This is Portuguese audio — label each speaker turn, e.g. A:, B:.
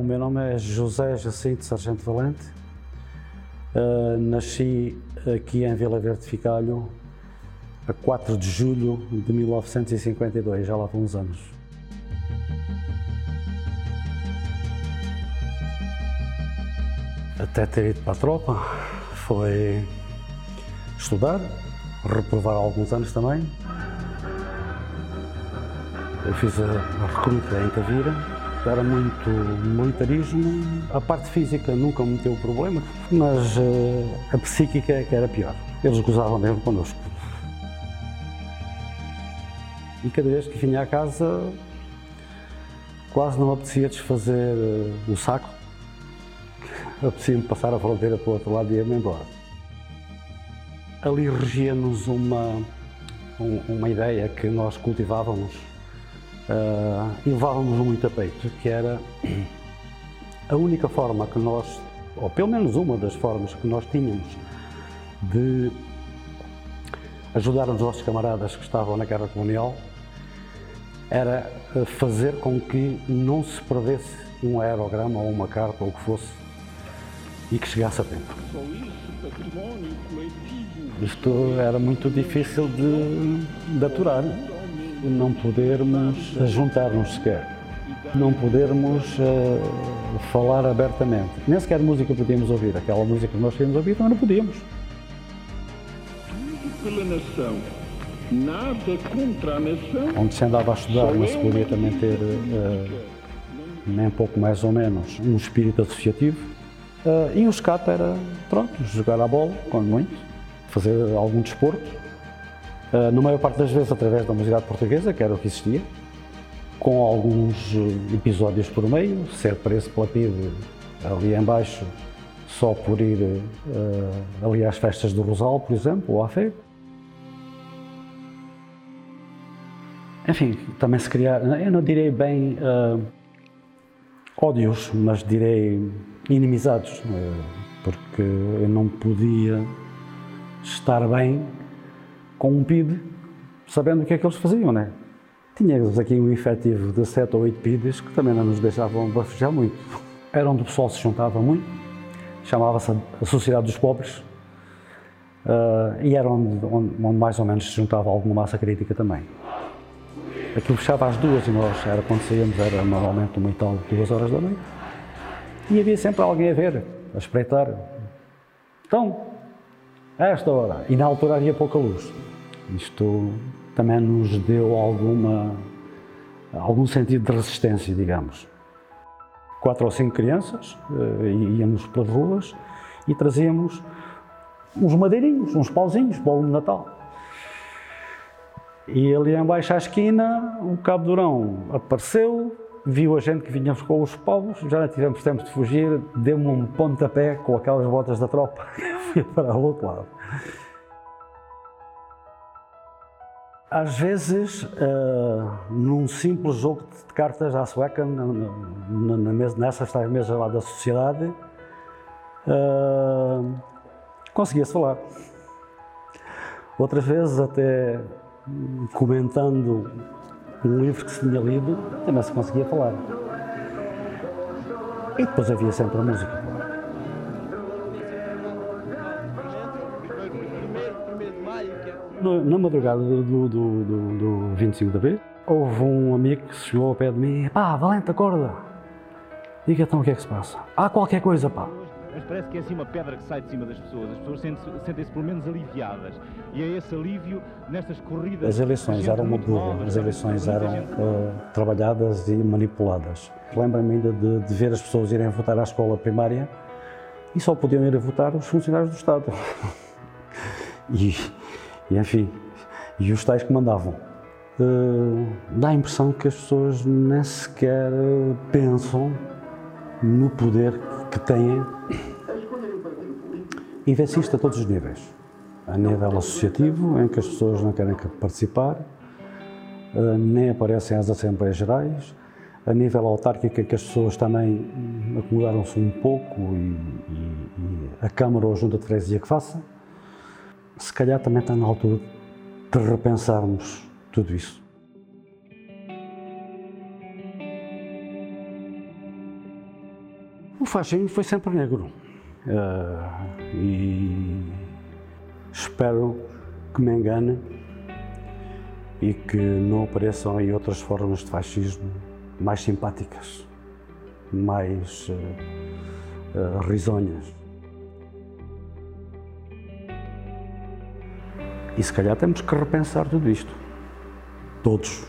A: O meu nome é José Jacinto Sargento Valente. Uh, nasci aqui em Vila Verde Ficalho a 4 de julho de 1952, já lá vão uns anos. Até ter ido para a tropa foi estudar, reprovar alguns anos também. Eu fiz a, recruta em Tavira, era muito militarismo. A parte física nunca me meteu problema, mas uh, a psíquica é que era pior. Eles gozavam mesmo connosco. E cada vez que vinha à casa, quase não apetecia desfazer uh, o saco. Apetecia-me passar a fronteira para o outro lado e ir-me embora. Ali regia-nos uma, uma ideia que nós cultivávamos uh, e levávamos muito a peito, que era a única forma que nós, ou pelo menos uma das formas que nós tínhamos de ajudar os nossos camaradas que estavam na guerra colonial, era fazer com que não se perdesse um aerograma ou uma carta ou o que fosse e que chegasse a tempo. Isto era muito difícil de, de aturar não podermos juntar-nos sequer, não podermos uh, falar abertamente. Nem sequer música podíamos ouvir, aquela música que nós queríamos ouvir também não podíamos.
B: Tudo pela nação, nada contra a nação.
A: Onde se andava a estudar não se podia também ter, uh, nem pouco mais ou menos, um espírito associativo. Uh, e o escape era, pronto, jogar a bola, quando muito, fazer algum desporto, ah, na maior parte das vezes através da música portuguesa, que era o que existia, com alguns eh, episódios por meio, ser preso pela PIDE ali embaixo só por ir uh, ali às festas do Rosal, por exemplo, ou à Fego. Enfim, também se criar, eu não direi bem uh, ódios, mas direi inimizados, uh, porque eu não podia estar bem com um PID, sabendo o que é que eles faziam, né? Tínhamos aqui um efetivo de 7 ou 8 PIDs que também não nos deixavam bafejar muito. Era onde o pessoal se juntava muito, chamava-se a Sociedade dos Pobres, uh, e era onde, onde, onde, mais ou menos se juntava alguma massa crítica também. Aquilo fechava às duas e nós, era quando saíamos, era normalmente uma e tal, duas horas da noite. E havia sempre alguém a ver, a espreitar. Então, a esta hora. E na altura havia pouca luz. Isto também nos deu alguma, algum sentido de resistência, digamos. Quatro ou cinco crianças, uh, íamos pelas ruas e trazíamos uns madeirinhos, uns pauzinhos, bolo de Natal. E ali embaixo à esquina, o Cabo Durão apareceu, viu a gente que vinhamos com os povos, já não tivemos tempo de fugir, deu-me um pontapé com aquelas botas da tropa, para o outro lado. Às vezes, uh, num simples jogo de cartas à sueca, na, na, na mesa, nessas tais mesas lá da sociedade, uh, conseguia-se falar. Outras vezes, até comentando um livro que se tinha lido, também se conseguia falar. E depois havia sempre a música. Na madrugada do, do, do, do 25 de abril, houve um amigo que chegou ao pé de mim pá, Valente, acorda. Diga então o que é que se passa. Há qualquer coisa, pá.
C: Mas parece que é assim uma pedra que sai de cima das pessoas. As pessoas sentem-se sentem pelo menos aliviadas. E é esse alívio nestas corridas.
A: As eleições eram uma dúvida. As eleições eram uh, trabalhadas e manipuladas. Lembro-me ainda de, de ver as pessoas irem votar à escola primária e só podiam ir a votar os funcionários do Estado. e e enfim, e os tais que mandavam. Uh, dá a impressão que as pessoas nem sequer pensam no poder que têm e vê-se isto a todos os níveis. A nível associativo, em que as pessoas não querem participar, uh, nem aparecem às Assembleias Gerais, a nível autárquico, em que as pessoas também acomodaram-se um pouco e, e, e, a Câmara ou a Junta de Freguesia que faça se calhar também está na altura de repensarmos tudo isso. O fascismo foi sempre negro. Uh, e espero que me engane e que não apareçam aí outras formas de fascismo mais simpáticas, mais uh, uh, risonhas. E se calhar temos que repensar tudo isto. Todos.